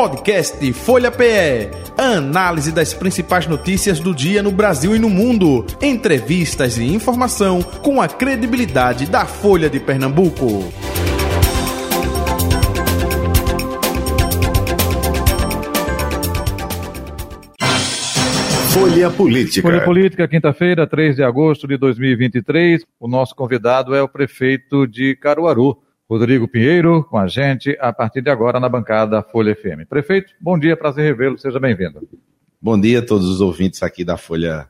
Podcast Folha PE. Análise das principais notícias do dia no Brasil e no mundo. Entrevistas e informação com a credibilidade da Folha de Pernambuco. Folha Política. Folha Política, quinta-feira, 3 de agosto de 2023. O nosso convidado é o prefeito de Caruaru, Rodrigo Pinheiro, com a gente a partir de agora na bancada Folha FM. Prefeito, bom dia, prazer revê-lo, seja bem-vindo. Bom dia a todos os ouvintes aqui da Folha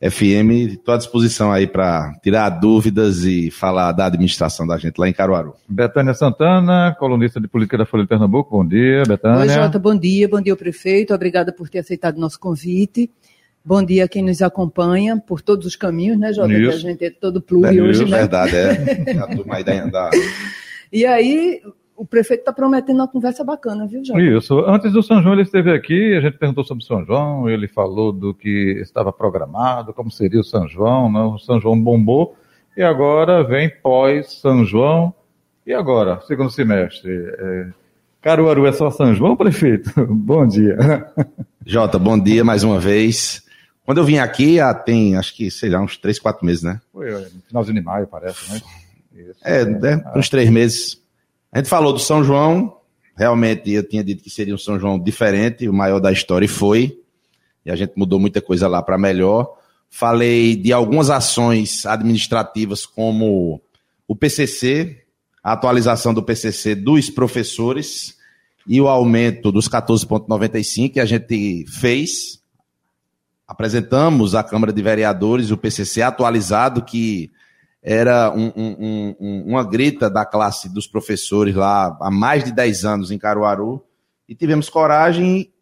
FM. Estou à disposição aí para tirar dúvidas e falar da administração da gente lá em Caruaru. Betânia Santana, colunista de política da Folha de Pernambuco. Bom dia, Betânia. Oi, Jota, bom dia. Bom dia, prefeito. Obrigada por ter aceitado o nosso convite. Bom dia a quem nos acompanha por todos os caminhos, né, Jota? Que a gente é todo pluri é, hoje, né? Verdade, é. A turma aí da, da... E aí, o prefeito está prometendo uma conversa bacana, viu, Jota? Isso. Antes do São João, ele esteve aqui, a gente perguntou sobre o São João, ele falou do que estava programado, como seria o São João, né? o São João bombou, e agora vem pós-São João, e agora, segundo semestre? É... Caruaru é só São João, prefeito? bom dia. Jota, bom dia mais uma vez. Quando eu vim aqui, há, tem, acho que, sei lá, uns três, quatro meses, né? Foi, no finalzinho de maio, parece, né? Isso, é, né? uns três meses. A gente falou do São João, realmente eu tinha dito que seria um São João diferente, o maior da história, e foi. E a gente mudou muita coisa lá para melhor. Falei de algumas ações administrativas, como o PCC, a atualização do PCC dos professores e o aumento dos 14,95 que a gente fez apresentamos à Câmara de Vereadores o PCC atualizado, que era um, um, um, uma grita da classe dos professores lá há mais de 10 anos em Caruaru, e tivemos coragem,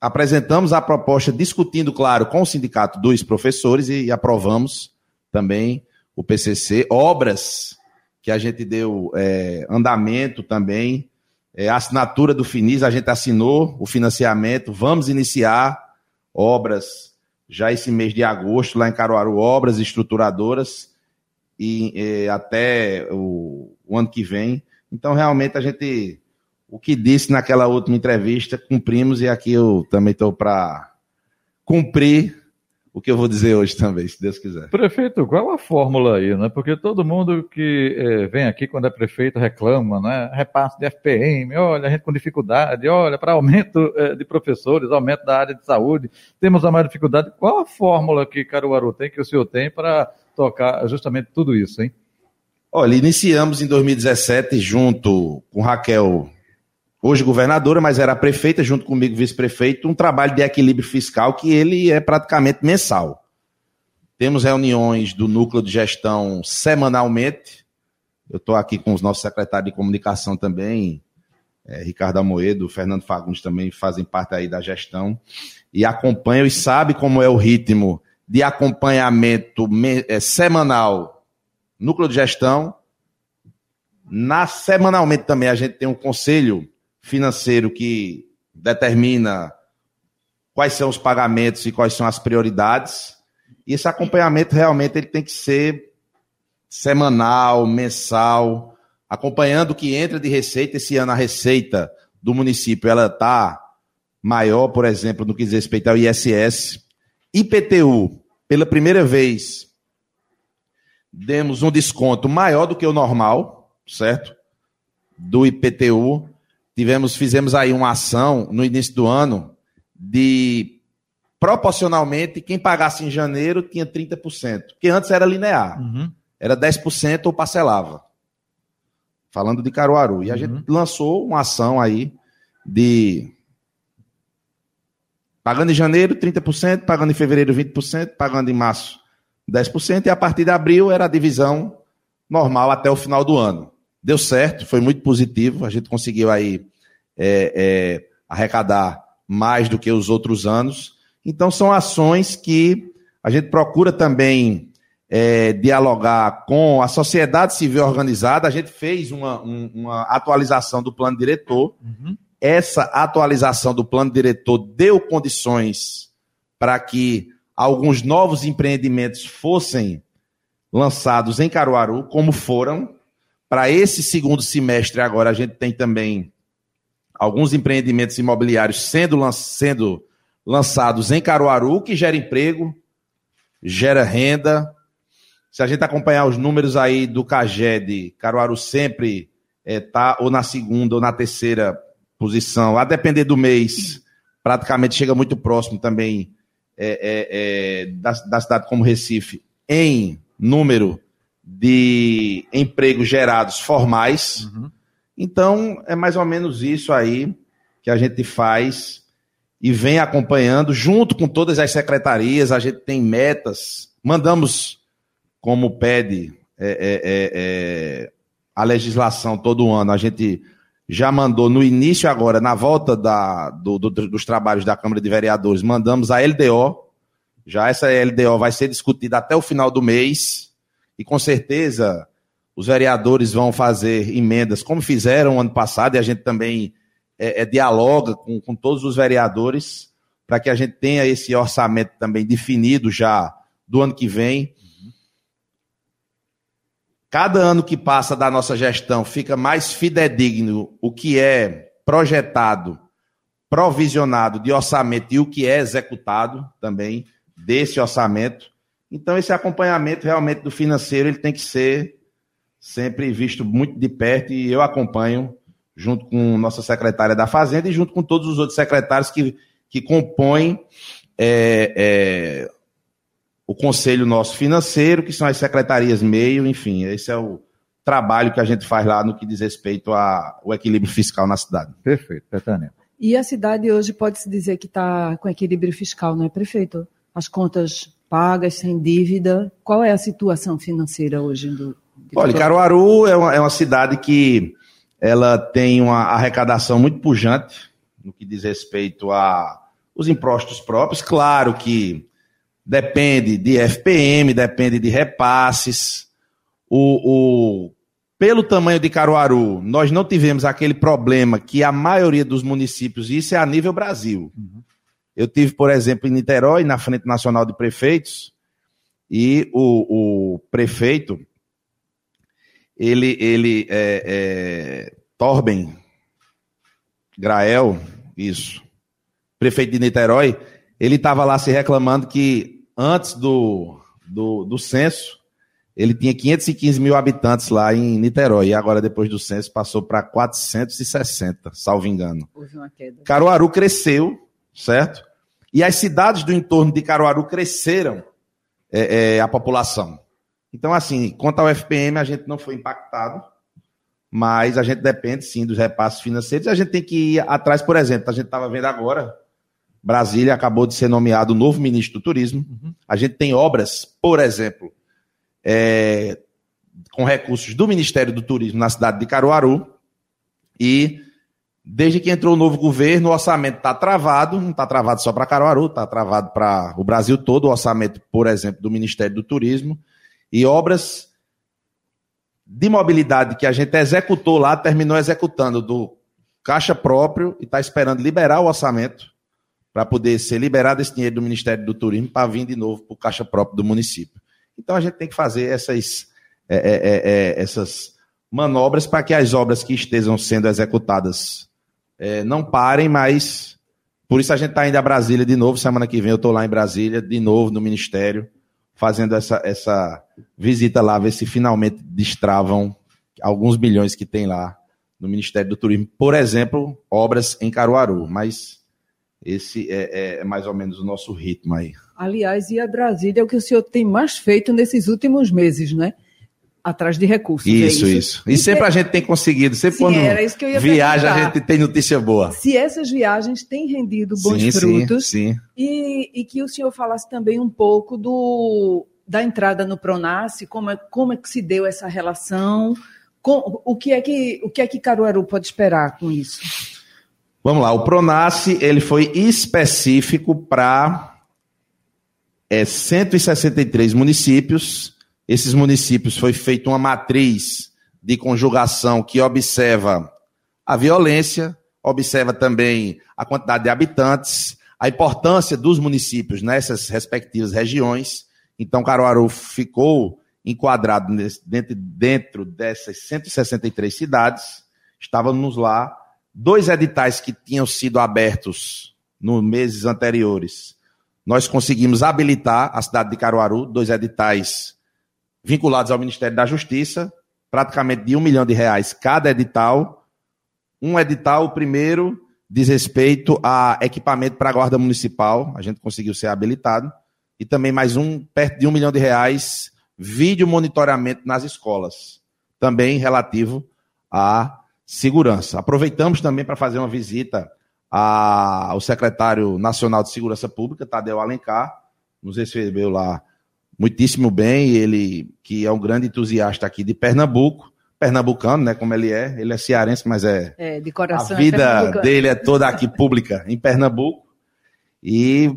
apresentamos a proposta discutindo, claro, com o sindicato dos professores e, e aprovamos também o PCC, obras que a gente deu é, andamento também, é, assinatura do FINIS, a gente assinou o financiamento, vamos iniciar obras já esse mês de agosto, lá em Caruaru, obras estruturadoras e, e até o, o, ano que vem. Então, realmente, a gente, o que disse naquela última entrevista, cumprimos e aqui eu também estou para cumprir o que eu vou dizer hoje também, se Deus quiser. Prefeito, qual a fórmula aí, né? Porque todo mundo que é, vem aqui quando é prefeito reclama, né? Repasse de FPM, olha, a gente com dificuldade, olha, para aumento é, de professores, aumento da área de saúde, temos a maior dificuldade. Qual a fórmula que Caruaru tem, que o senhor tem, para tocar justamente tudo isso, hein? Olha, iniciamos em 2017 junto com Raquel hoje governadora, mas era prefeita, junto comigo vice-prefeito, um trabalho de equilíbrio fiscal que ele é praticamente mensal. Temos reuniões do núcleo de gestão semanalmente. Eu estou aqui com os nossos secretários de comunicação também, é, Ricardo Amoedo, Fernando Fagundes também fazem parte aí da gestão e acompanham e sabem como é o ritmo de acompanhamento é, semanal, núcleo de gestão. Na semanalmente também a gente tem um conselho financeiro que determina quais são os pagamentos e quais são as prioridades. E esse acompanhamento realmente ele tem que ser semanal, mensal, acompanhando o que entra de receita. Esse ano a receita do município ela está maior, por exemplo, no que diz respeito ao ISS. IPTU, pela primeira vez, demos um desconto maior do que o normal, certo? Do IPTU tivemos, fizemos aí uma ação no início do ano de proporcionalmente quem pagasse em janeiro tinha 30%, porque antes era linear. Uhum. Era 10% ou parcelava. Falando de Caruaru. E a uhum. gente lançou uma ação aí de pagando em janeiro 30%, pagando em fevereiro 20%, pagando em março 10%, e a partir de abril era a divisão normal até o final do ano. Deu certo, foi muito positivo. A gente conseguiu aí é, é, arrecadar mais do que os outros anos. Então, são ações que a gente procura também é, dialogar com a sociedade civil organizada. A gente fez uma, um, uma atualização do plano diretor. Uhum. Essa atualização do plano diretor deu condições para que alguns novos empreendimentos fossem lançados em Caruaru, como foram. Para esse segundo semestre, agora a gente tem também alguns empreendimentos imobiliários sendo, lan sendo lançados em Caruaru, que gera emprego, gera renda. Se a gente acompanhar os números aí do CAGED, Caruaru sempre está eh, ou na segunda ou na terceira posição, a depender do mês, praticamente chega muito próximo também é, é, é, da, da cidade como Recife em número de empregos gerados formais. Uhum. Então, é mais ou menos isso aí que a gente faz e vem acompanhando, junto com todas as secretarias, a gente tem metas, mandamos, como pede é, é, é, é a legislação todo ano, a gente já mandou no início agora, na volta da, do, do, dos trabalhos da Câmara de Vereadores, mandamos a LDO, já essa LDO vai ser discutida até o final do mês, e com certeza os vereadores vão fazer emendas, como fizeram ano passado, e a gente também é, é, dialoga com, com todos os vereadores, para que a gente tenha esse orçamento também definido já do ano que vem. Cada ano que passa da nossa gestão fica mais fidedigno o que é projetado, provisionado de orçamento e o que é executado também desse orçamento. Então, esse acompanhamento realmente do financeiro ele tem que ser sempre visto muito de perto e eu acompanho junto com nossa secretária da Fazenda e junto com todos os outros secretários que, que compõem é, é, o conselho nosso financeiro, que são as secretarias meio, enfim, esse é o trabalho que a gente faz lá no que diz respeito ao equilíbrio fiscal na cidade. Perfeito, Betânia. E a cidade hoje pode-se dizer que está com equilíbrio fiscal, não é, prefeito? As contas pagas, sem dívida. Qual é a situação financeira hoje do. Olha, Caruaru é uma, é uma cidade que ela tem uma arrecadação muito pujante no que diz respeito a os impostos próprios. Claro que depende de FPM, depende de repasses. O, o, pelo tamanho de Caruaru, nós não tivemos aquele problema que a maioria dos municípios, isso é a nível Brasil. Uhum. Eu tive, por exemplo, em Niterói, na Frente Nacional de Prefeitos, e o, o prefeito, ele, ele é, é, Torben Grael, isso, prefeito de Niterói, ele estava lá se reclamando que antes do, do, do censo, ele tinha 515 mil habitantes lá em Niterói, e agora, depois do censo, passou para 460, salvo engano. Houve uma queda. Caruaru cresceu, certo? E as cidades do entorno de Caruaru cresceram é, é, a população. Então, assim, quanto ao FPM, a gente não foi impactado, mas a gente depende, sim, dos repasses financeiros. A gente tem que ir atrás, por exemplo, a gente estava vendo agora, Brasília acabou de ser nomeado novo ministro do Turismo. Uhum. A gente tem obras, por exemplo, é, com recursos do Ministério do Turismo na cidade de Caruaru. E desde que entrou o novo governo, o orçamento está travado, não está travado só para Caruaru, está travado para o Brasil todo, o orçamento, por exemplo, do Ministério do Turismo. E obras de mobilidade que a gente executou lá, terminou executando do caixa próprio e está esperando liberar o orçamento para poder ser liberado esse dinheiro do Ministério do Turismo para vir de novo para o caixa próprio do município. Então a gente tem que fazer essas, é, é, é, é essas manobras para que as obras que estejam sendo executadas é, não parem, mas por isso a gente está indo a Brasília de novo. Semana que vem eu estou lá em Brasília, de novo no Ministério, fazendo essa, essa visita lá, ver se finalmente destravam alguns milhões que tem lá no Ministério do Turismo. Por exemplo, obras em Caruaru, mas esse é, é, mais ou menos o nosso ritmo aí. Aliás, e a Brasília é o que o senhor tem mais feito nesses últimos meses, né? Atrás de recursos. Isso, é isso. isso. E, e sempre é... a gente tem conseguido. Sempre sim, quando viaja, a gente tem notícia boa. Se essas viagens têm rendido bons sim, frutos. Sim, sim. E, e que o senhor falasse também um pouco do, da entrada no Pronace, como é, como é que se deu essa relação, com, o, que é que, o que é que Caruaru pode esperar com isso? Vamos lá, o Pronace ele foi específico para é, 163 municípios. Esses municípios foi feita uma matriz de conjugação que observa a violência, observa também a quantidade de habitantes, a importância dos municípios nessas respectivas regiões. Então, Caruaru ficou enquadrado dentro, dentro dessas 163 cidades. Estávamos lá dois editais que tinham sido abertos nos meses anteriores, nós conseguimos habilitar a cidade de Caruaru, dois editais vinculados ao Ministério da Justiça, praticamente de um milhão de reais cada edital. Um edital, o primeiro, diz respeito a equipamento para a Guarda Municipal, a gente conseguiu ser habilitado, e também mais um, perto de um milhão de reais, vídeo monitoramento nas escolas, também relativo à segurança. Aproveitamos também para fazer uma visita ao secretário nacional de Segurança Pública, Tadeu Alencar, nos recebeu lá muitíssimo bem, ele que é um grande entusiasta aqui de Pernambuco, pernambucano, né, como ele é. Ele é cearense, mas é, é de coração. A é vida é dele é toda aqui pública em Pernambuco. E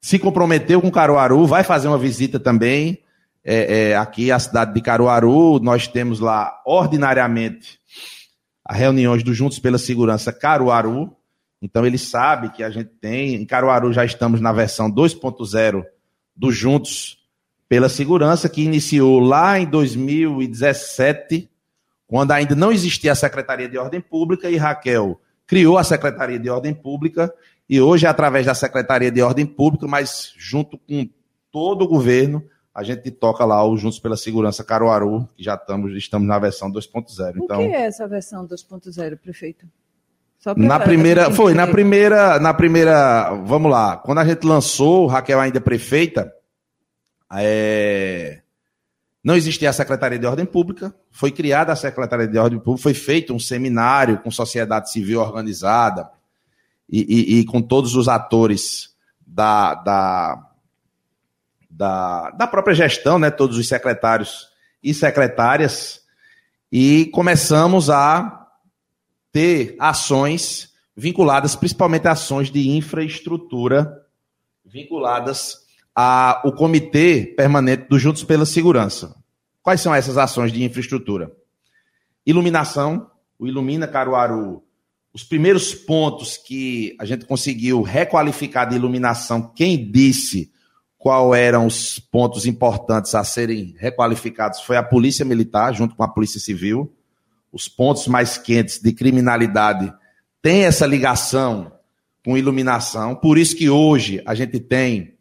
se comprometeu com Caruaru, vai fazer uma visita também é, é, aqui à cidade de Caruaru. Nós temos lá ordinariamente as reuniões do Juntos pela Segurança Caruaru. Então ele sabe que a gente tem. Em Caruaru já estamos na versão 2.0 do Juntos pela segurança, que iniciou lá em 2017, quando ainda não existia a Secretaria de Ordem Pública, e Raquel criou a Secretaria de Ordem Pública, e hoje é através da Secretaria de Ordem Pública, mas junto com todo o governo, a gente toca lá o Juntos pela Segurança Caruaru, que já estamos, estamos na versão 2.0. Então, o que é essa versão 2.0, prefeito? na primeira, foi, na primeira, na primeira, vamos lá, quando a gente lançou, Raquel ainda prefeita, é, não existia a Secretaria de Ordem Pública, foi criada a Secretaria de Ordem Pública, foi feito um seminário com sociedade civil organizada e, e, e com todos os atores da, da, da, da própria gestão, né, todos os secretários e secretárias, e começamos a ter ações vinculadas, principalmente ações de infraestrutura, vinculadas a, o Comitê Permanente do Juntos pela Segurança. Quais são essas ações de infraestrutura? Iluminação, o Ilumina Caruaru. Os primeiros pontos que a gente conseguiu requalificar de iluminação, quem disse qual eram os pontos importantes a serem requalificados foi a Polícia Militar, junto com a Polícia Civil. Os pontos mais quentes de criminalidade têm essa ligação com iluminação. Por isso que hoje a gente tem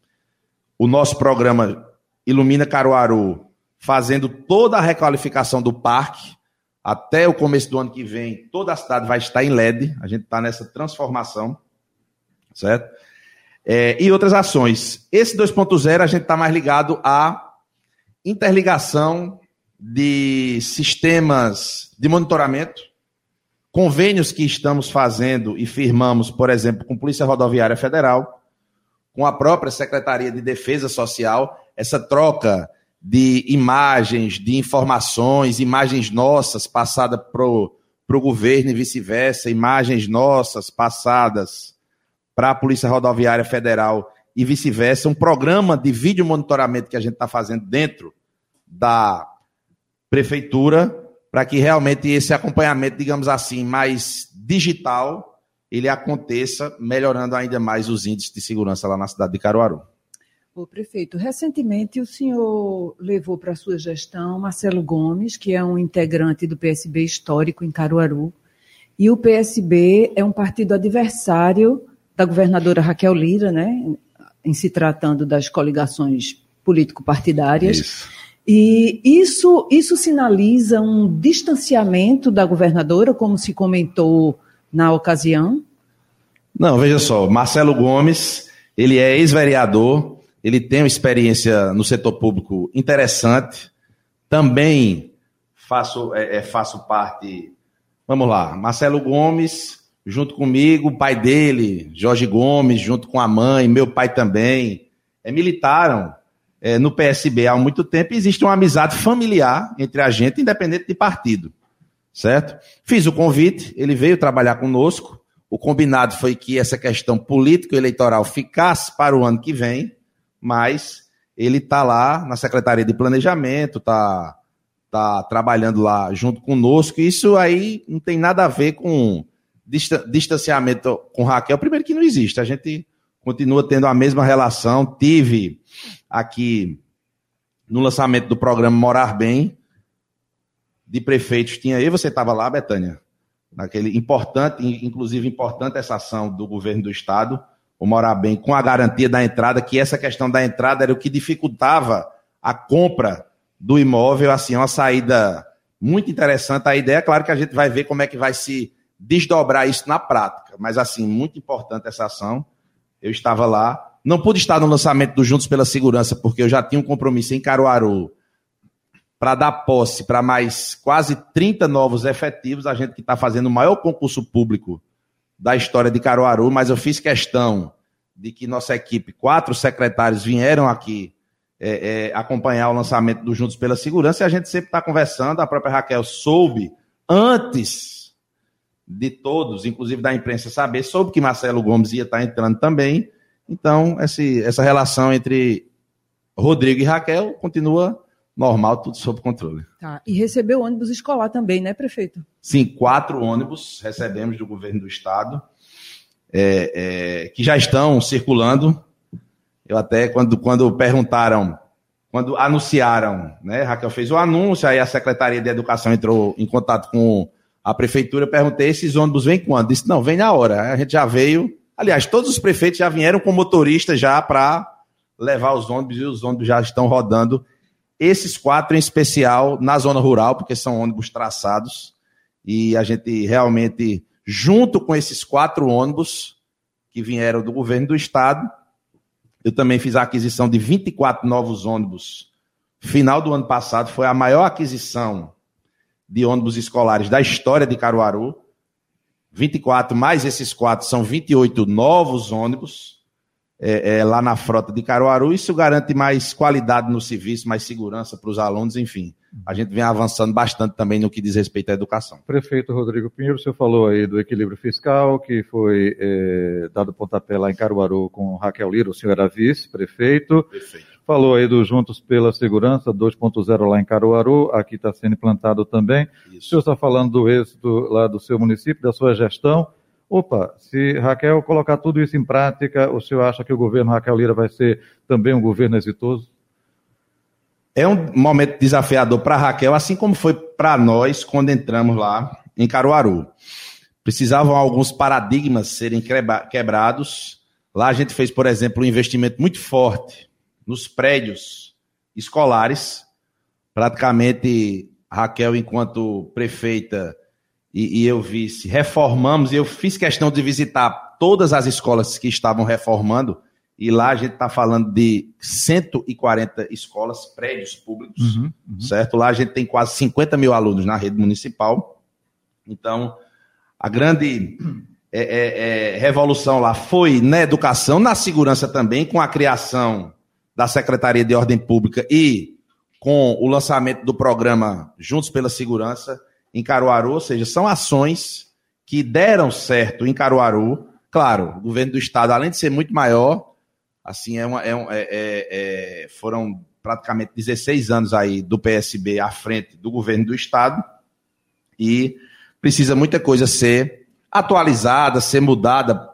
o nosso programa Ilumina Caruaru, fazendo toda a requalificação do parque. Até o começo do ano que vem, toda a cidade vai estar em LED. A gente está nessa transformação, certo? É, e outras ações. Esse 2.0 a gente está mais ligado à interligação de sistemas de monitoramento, convênios que estamos fazendo e firmamos, por exemplo, com Polícia Rodoviária Federal, com a própria Secretaria de Defesa Social, essa troca de imagens, de informações, imagens nossas passadas para o governo e vice-versa, imagens nossas passadas para a Polícia Rodoviária Federal e vice-versa, um programa de vídeo monitoramento que a gente está fazendo dentro da prefeitura, para que realmente esse acompanhamento, digamos assim, mais digital, ele aconteça, melhorando ainda mais os índices de segurança lá na cidade de Caruaru. O prefeito, recentemente o senhor levou para sua gestão Marcelo Gomes, que é um integrante do PSB histórico em Caruaru, e o PSB é um partido adversário da governadora Raquel Lira, né, em se tratando das coligações político-partidárias. Isso. E isso, isso sinaliza um distanciamento da governadora, como se comentou na ocasião? Não, veja só, Marcelo Gomes, ele é ex-vereador, ele tem uma experiência no setor público interessante, também faço, é, é, faço parte, vamos lá, Marcelo Gomes, junto comigo, o pai dele, Jorge Gomes, junto com a mãe, meu pai também, é, militaram é, no PSB há muito tempo existe uma amizade familiar entre a gente, independente de partido certo? Fiz o convite, ele veio trabalhar conosco. O combinado foi que essa questão político-eleitoral ficasse para o ano que vem, mas ele está lá na Secretaria de Planejamento, está tá trabalhando lá junto conosco. Isso aí não tem nada a ver com distanciamento com Raquel. Primeiro que não existe, a gente continua tendo a mesma relação. Tive aqui no lançamento do programa Morar Bem, de prefeitos tinha aí, você estava lá, Betânia? naquele importante, inclusive importante essa ação do governo do estado, o morar bem com a garantia da entrada, que essa questão da entrada era o que dificultava a compra do imóvel, assim, uma saída muito interessante. A ideia, é claro que a gente vai ver como é que vai se desdobrar isso na prática, mas assim, muito importante essa ação. Eu estava lá, não pude estar no lançamento do Juntos pela Segurança, porque eu já tinha um compromisso em Caruaru para dar posse para mais quase 30 novos efetivos, a gente que está fazendo o maior concurso público da história de Caruaru, mas eu fiz questão de que nossa equipe, quatro secretários vieram aqui é, é, acompanhar o lançamento do Juntos pela Segurança. E a gente sempre está conversando. A própria Raquel soube, antes de todos, inclusive da imprensa, saber, soube que Marcelo Gomes ia estar tá entrando também. Então, esse, essa relação entre Rodrigo e Raquel continua normal, tudo sob controle. Tá. E recebeu ônibus escolar também, né, prefeito? Sim, quatro ônibus recebemos do governo do estado, é, é, que já estão circulando. Eu até, quando, quando perguntaram, quando anunciaram, né, Raquel fez o anúncio, aí a Secretaria de Educação entrou em contato com a prefeitura, perguntei, esses ônibus vêm quando? Disse, não, vem na hora. A gente já veio, aliás, todos os prefeitos já vieram com motorista já para levar os ônibus e os ônibus já estão rodando esses quatro em especial na zona rural, porque são ônibus traçados, e a gente realmente, junto com esses quatro ônibus que vieram do governo do estado, eu também fiz a aquisição de 24 novos ônibus. Final do ano passado foi a maior aquisição de ônibus escolares da história de Caruaru. 24 mais esses quatro são 28 novos ônibus é, é, lá na frota de Caruaru. Isso garante mais qualidade no serviço, mais segurança para os alunos, enfim. A gente vem avançando bastante também no que diz respeito à educação. Prefeito Rodrigo Pinheiro, o senhor falou aí do equilíbrio fiscal, que foi é, dado pontapé lá em Caruaru com Raquel Lira, o senhor era vice-prefeito. Perfeito. Falou aí do Juntos pela Segurança 2.0 lá em Caruaru, aqui está sendo implantado também. Isso. O senhor está falando do êxito lá do seu município, da sua gestão. Opa, se Raquel colocar tudo isso em prática, o senhor acha que o governo Raquel Lira vai ser também um governo exitoso? É um momento desafiador para Raquel, assim como foi para nós quando entramos lá em Caruaru. Precisavam alguns paradigmas serem quebrados. Lá a gente fez, por exemplo, um investimento muito forte nos prédios escolares. Praticamente, Raquel, enquanto prefeita, e, e eu vice, reformamos, e eu fiz questão de visitar todas as escolas que estavam reformando, e lá a gente está falando de 140 escolas, prédios públicos, uhum, uhum. certo? Lá a gente tem quase 50 mil alunos na rede municipal. Então, a grande é, é, é, revolução lá foi na educação, na segurança também, com a criação da Secretaria de Ordem Pública e com o lançamento do programa Juntos pela Segurança em Caruaru, ou seja, são ações que deram certo em Caruaru. Claro, o governo do estado, além de ser muito maior, assim, é, uma, é, é, é, foram praticamente 16 anos aí do PSB à frente do governo do estado e precisa muita coisa ser atualizada, ser mudada.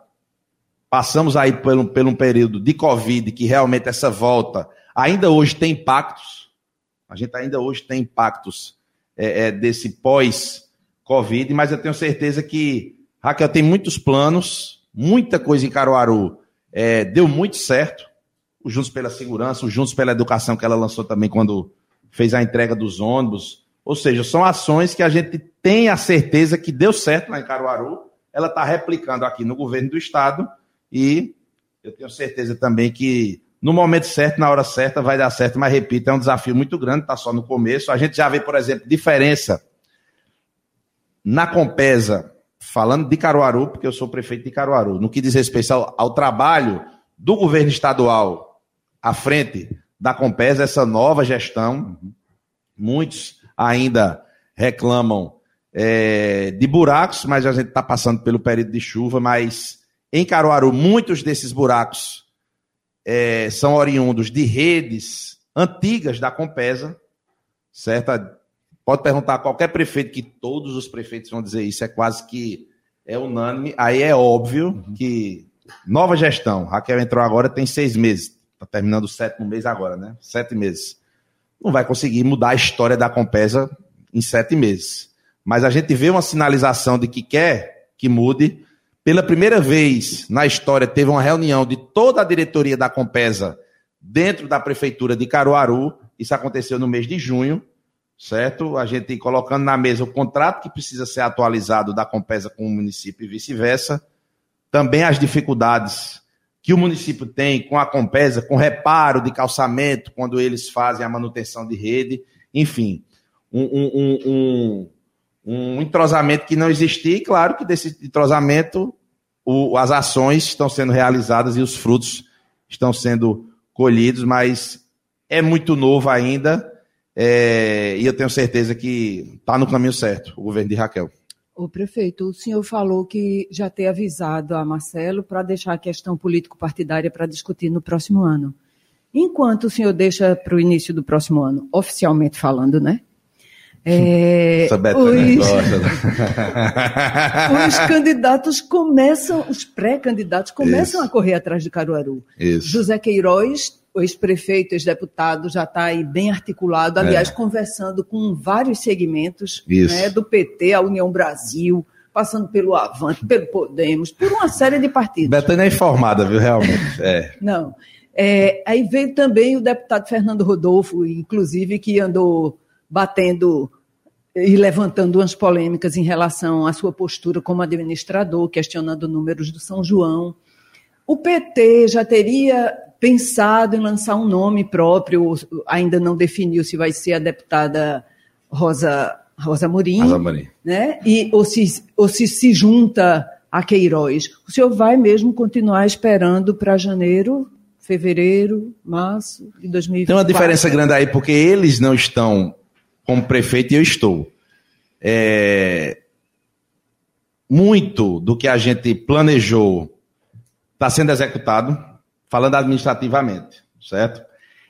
Passamos aí por um, por um período de Covid que realmente essa volta ainda hoje tem impactos. A gente ainda hoje tem impactos é, é, desse pós-Covid, mas eu tenho certeza que Raquel tem muitos planos, muita coisa em Caruaru é, deu muito certo. O Juntos pela Segurança, o Juntos pela Educação, que ela lançou também quando fez a entrega dos ônibus. Ou seja, são ações que a gente tem a certeza que deu certo lá em Caruaru. Ela está replicando aqui no governo do estado e eu tenho certeza também que no momento certo, na hora certa, vai dar certo, mas repito, é um desafio muito grande, está só no começo. A gente já vê, por exemplo, diferença na Compesa, falando de Caruaru, porque eu sou prefeito de Caruaru, no que diz respeito ao, ao trabalho do governo estadual à frente da Compesa, essa nova gestão. Muitos ainda reclamam é, de buracos, mas a gente está passando pelo período de chuva, mas em Caruaru, muitos desses buracos é, são oriundos de redes antigas da Compesa, certo? Pode perguntar a qualquer prefeito, que todos os prefeitos vão dizer isso, é quase que é unânime. Aí é óbvio uhum. que nova gestão, Raquel entrou agora, tem seis meses, está terminando o sétimo mês agora, né? Sete meses. Não vai conseguir mudar a história da Compesa em sete meses. mas a gente vê uma sinalização de que quer que mude. Pela primeira vez na história, teve uma reunião de toda a diretoria da Compesa dentro da prefeitura de Caruaru. Isso aconteceu no mês de junho, certo? A gente colocando na mesa o contrato que precisa ser atualizado da Compesa com o município e vice-versa. Também as dificuldades que o município tem com a Compesa, com reparo de calçamento, quando eles fazem a manutenção de rede. Enfim, um, um, um, um entrosamento que não existia, e claro que desse entrosamento o, as ações estão sendo realizadas e os frutos estão sendo colhidos, mas é muito novo ainda é, e eu tenho certeza que está no caminho certo o governo de Raquel. O prefeito, o senhor falou que já tem avisado a Marcelo para deixar a questão político-partidária para discutir no próximo ano. Enquanto o senhor deixa para o início do próximo ano, oficialmente falando, né? É, os, né? os candidatos começam, os pré-candidatos começam Isso. a correr atrás de Caruaru. Isso. José Queiroz, ex-prefeito, ex-deputado, já está aí bem articulado, aliás, é. conversando com vários segmentos né, do PT, a União Brasil, passando pelo Avante, pelo Podemos, por uma série de partidos. Betânia é informada, viu, realmente. É. Não. É, aí veio também o deputado Fernando Rodolfo, inclusive, que andou batendo e levantando umas polêmicas em relação à sua postura como administrador, questionando números do São João. O PT já teria pensado em lançar um nome próprio, ainda não definiu se vai ser a deputada Rosa, Rosa Morim, Rosa Morim. Né? E, ou, se, ou se se junta a Queiroz. O senhor vai mesmo continuar esperando para janeiro, fevereiro, março de 2024? Tem uma diferença grande aí, porque eles não estão como prefeito e eu estou. É... Muito do que a gente planejou está sendo executado, falando administrativamente, certo?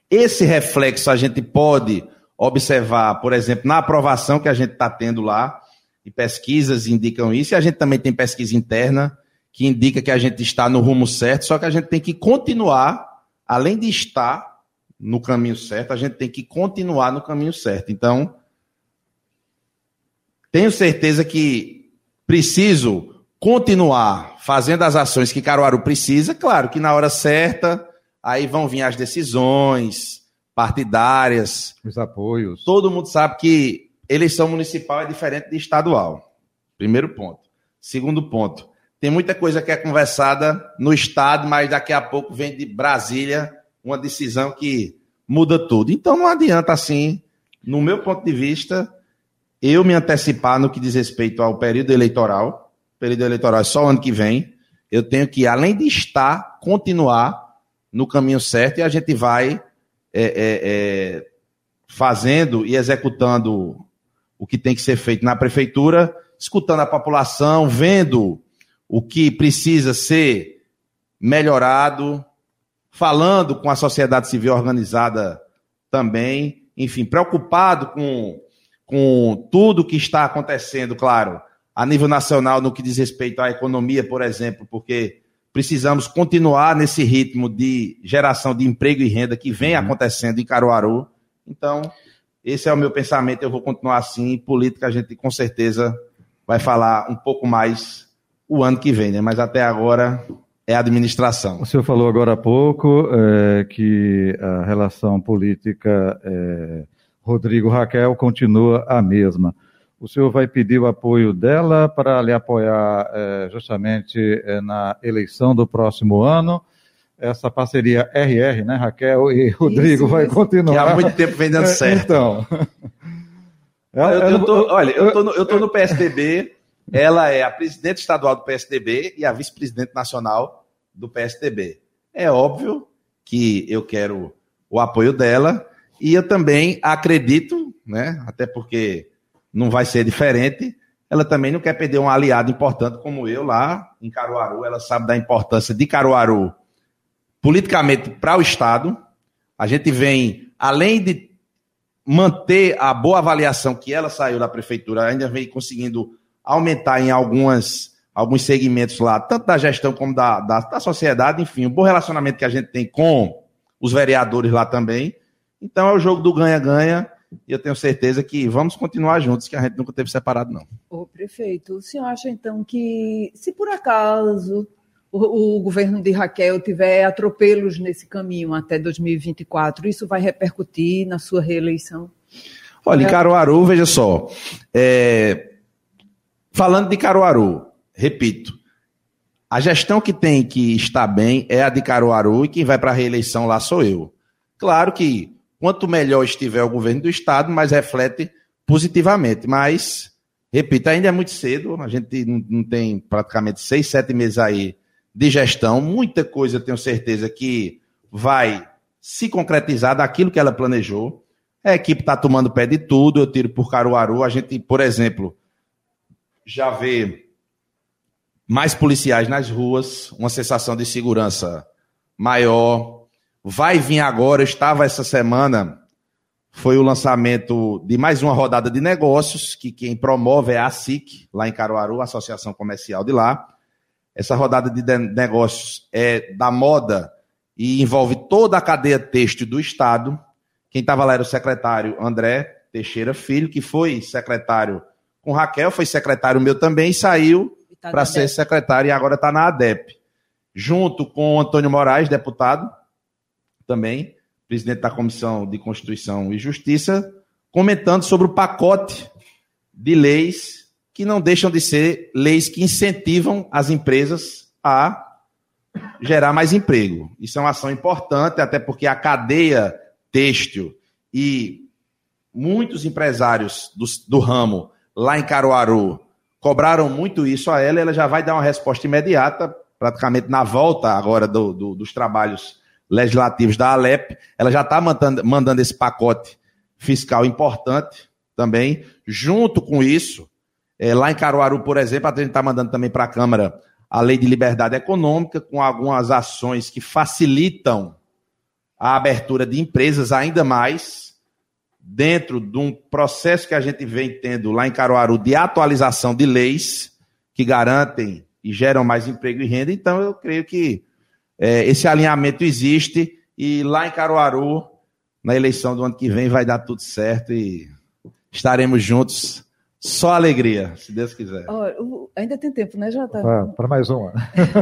Esse reflexo a gente pode observar, por exemplo, na aprovação que a gente está tendo lá, e pesquisas indicam isso, e a gente também tem pesquisa interna que indica que a gente está no rumo certo, só que a gente tem que continuar, além de estar no caminho certo, a gente tem que continuar no caminho certo. Então, tenho certeza que preciso continuar fazendo as ações que Caruaru precisa. Claro que na hora certa, aí vão vir as decisões partidárias. Os apoios. Todo mundo sabe que eleição municipal é diferente de estadual. Primeiro ponto. Segundo ponto. Tem muita coisa que é conversada no Estado, mas daqui a pouco vem de Brasília uma decisão que muda tudo. Então não adianta assim, no meu ponto de vista, eu me antecipar no que diz respeito ao período eleitoral. O período eleitoral é só ano que vem. Eu tenho que, além de estar, continuar no caminho certo e a gente vai é, é, é, fazendo e executando o que tem que ser feito na prefeitura, escutando a população, vendo o que precisa ser melhorado, falando com a sociedade civil organizada também, enfim, preocupado com, com tudo que está acontecendo, claro, a nível nacional no que diz respeito à economia, por exemplo, porque precisamos continuar nesse ritmo de geração de emprego e renda que vem uhum. acontecendo em Caruaru. Então, esse é o meu pensamento, eu vou continuar assim. Política a gente com certeza vai falar um pouco mais o ano que vem, né? Mas até agora é a administração. O senhor falou agora há pouco é, que a relação política é, Rodrigo-Raquel continua a mesma. O senhor vai pedir o apoio dela para lhe apoiar é, justamente é, na eleição do próximo ano? Essa parceria RR, né, Raquel e Rodrigo, isso, vai isso. continuar. Que há muito tempo vem dando certo. Então. eu, eu tô, olha, eu estou no, eu tô no PSDB ela é a presidente estadual do PSDB e a vice-presidente nacional do PSDB. É óbvio que eu quero o apoio dela e eu também acredito, né, até porque não vai ser diferente, ela também não quer perder um aliado importante como eu lá em Caruaru. Ela sabe da importância de Caruaru politicamente para o Estado. A gente vem, além de manter a boa avaliação que ela saiu da prefeitura, ainda vem conseguindo aumentar em algumas, alguns segmentos lá, tanto da gestão como da, da, da sociedade, enfim, o bom relacionamento que a gente tem com os vereadores lá também. Então é o jogo do ganha-ganha E eu tenho certeza que vamos continuar juntos, que a gente nunca teve separado, não. Ô, prefeito, o senhor acha então que, se por acaso o, o, governo de Raquel tiver atropelos nesse caminho até 2024, isso vai repercutir na sua reeleição? Olha, em Caruaru, veja só. É, falando de Caruaru, repito, a gestão que tem que estar bem é a de Caruaru e quem vai para a reeleição lá sou eu. Claro que quanto melhor estiver o governo do Estado, mais reflete positivamente. Mas, repito, ainda é muito cedo, a gente não tem praticamente seis, sete meses aí de gestão, muita coisa tenho certeza que vai se concretizar daquilo que ela planejou. A equipe está tomando pé de tudo, eu tiro por Caruaru. A gente, por exemplo, já vê mais policiais nas ruas, uma sensação de segurança maior. Vai vir agora, estava essa semana, foi o lançamento de mais uma rodada de negócios, que quem promove é a SIC, lá em Caruaru, a Associação Comercial de lá. Essa rodada de negócios é da moda e envolve toda a cadeia têxtil do Estado. Quem estava lá era o secretário André Teixeira Filho, que foi secretário com Raquel, foi secretário meu também e saiu tá para ser secretário e agora está na ADEP. Junto com o Antônio Moraes, deputado, também, presidente da Comissão de Constituição e Justiça, comentando sobre o pacote de leis que não deixam de ser leis que incentivam as empresas a gerar mais emprego. Isso é uma ação importante, até porque a cadeia têxtil e muitos empresários do, do ramo lá em Caruaru cobraram muito isso a ela, ela já vai dar uma resposta imediata, praticamente na volta agora do, do, dos trabalhos legislativos da Alep, ela já está mandando, mandando esse pacote fiscal importante também. Junto com isso, é, lá em Caruaru, por exemplo, a gente está mandando também para a Câmara a lei de liberdade econômica, com algumas ações que facilitam a abertura de empresas ainda mais, dentro de um processo que a gente vem tendo lá em Caruaru de atualização de leis que garantem e geram mais emprego e renda. Então, eu creio que é, esse alinhamento existe e lá em Caruaru, na eleição do ano que vem, vai dar tudo certo e estaremos juntos só alegria, se Deus quiser. Oh, o, ainda tem tempo, né, Jota? Para mais uma.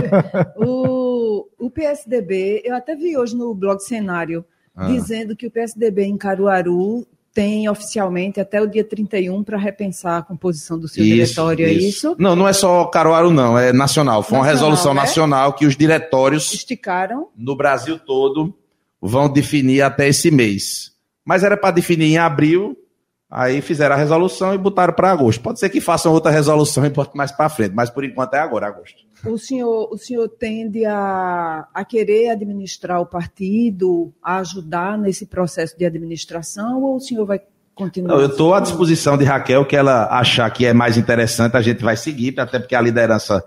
o, o PSDB, eu até vi hoje no blog Cenário, ah. dizendo que o PSDB em Caruaru tem oficialmente até o dia 31 para repensar a composição do seu isso, diretório, é isso. é isso? Não, não é só Caruaru, não, é nacional. Foi nacional, uma resolução né? nacional que os diretórios esticaram no Brasil todo vão definir até esse mês. Mas era para definir em abril, Aí fizeram a resolução e botaram para agosto. Pode ser que façam outra resolução e botem mais para frente, mas por enquanto é agora, agosto. O senhor, o senhor tende a, a querer administrar o partido, a ajudar nesse processo de administração, ou o senhor vai continuar? Não, eu estou à disposição de Raquel, que ela achar que é mais interessante, a gente vai seguir, até porque a liderança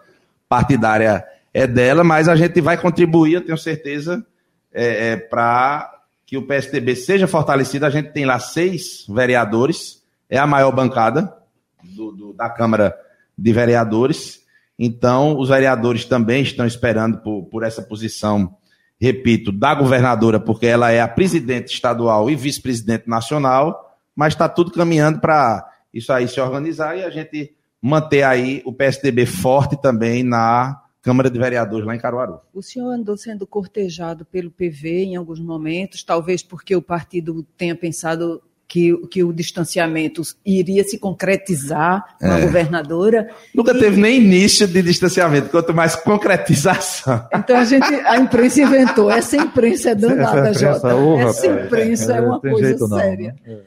partidária é dela, mas a gente vai contribuir, eu tenho certeza, é, é, para que o PSDB seja fortalecido. A gente tem lá seis vereadores, é a maior bancada do, do, da Câmara de Vereadores. Então, os vereadores também estão esperando por, por essa posição, repito, da governadora, porque ela é a presidente estadual e vice-presidente nacional, mas está tudo caminhando para isso aí se organizar e a gente manter aí o PSDB forte também na Câmara de Vereadores lá em Caruaru. O senhor andou sendo cortejado pelo PV em alguns momentos, talvez porque o partido tenha pensado que, que o distanciamento iria se concretizar com é. governadora. Nunca e... teve nem início de distanciamento, quanto mais concretização. Então a gente, a imprensa inventou. Essa imprensa é danada, Essa imprensa, Jota. Oh, Essa imprensa é, é uma coisa séria. Né?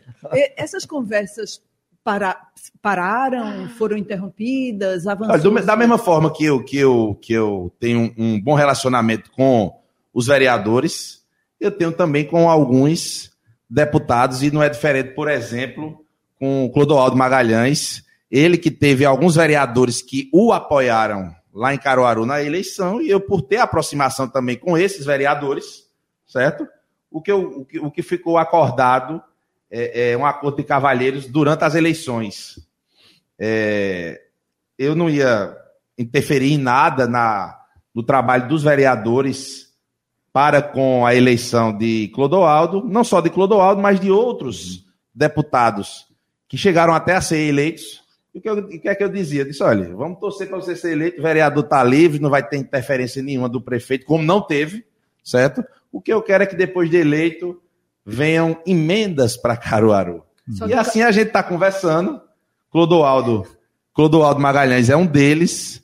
Essas conversas para, pararam, foram interrompidas, avançaram? Da mesma forma que eu, que eu, que eu tenho um bom relacionamento com os vereadores, eu tenho também com alguns deputados, e não é diferente, por exemplo, com o Clodoaldo Magalhães, ele que teve alguns vereadores que o apoiaram lá em Caruaru na eleição, e eu, por ter aproximação também com esses vereadores, certo? O que, eu, o que, o que ficou acordado é, é um acordo de cavalheiros durante as eleições. É, eu não ia interferir em nada na, no trabalho dos vereadores para com a eleição de Clodoaldo, não só de Clodoaldo, mas de outros deputados que chegaram até a ser eleitos. E o que, eu, o que é que eu dizia? Eu disse: olha, vamos torcer para você ser eleito, o vereador está livre, não vai ter interferência nenhuma do prefeito, como não teve, certo? O que eu quero é que depois de eleito venham emendas para Caruaru. Só e assim a gente está conversando. Clodoaldo, Clodoaldo Magalhães é um deles,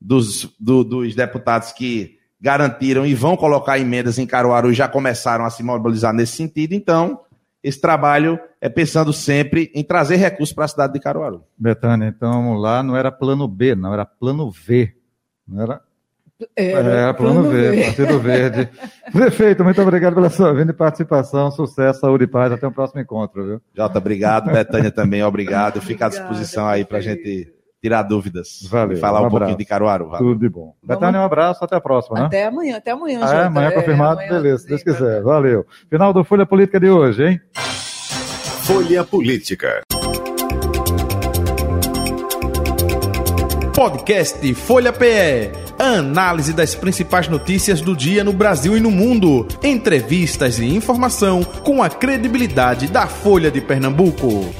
dos, do, dos deputados que garantiram e vão colocar emendas em Caruaru e já começaram a se mobilizar nesse sentido. Então, esse trabalho é pensando sempre em trazer recursos para a cidade de Caruaru. Betânia, então lá não era plano B, não, era plano V. Não era era, é, plano, plano V, Partido Verde. Prefeito, muito obrigado pela sua vinda e participação. Sucesso, saúde e paz. Até o próximo encontro, viu? Jota, obrigado. Betânia também, obrigado. Fica à disposição aí para a gente tirar dúvidas. Valeu. E falar um, um pouquinho de Caruaru. Valeu. Tudo de bom. Betânia, um abraço. Até a próxima, né? Até amanhã, até amanhã. Ah, é, amanhã confirmado. É, amanhã, Beleza, se Deus quiser. Valeu. Final do Folha Política de hoje, hein? Folha Política. Podcast Folha PE. Análise das principais notícias do dia no Brasil e no mundo. Entrevistas e informação com a credibilidade da Folha de Pernambuco.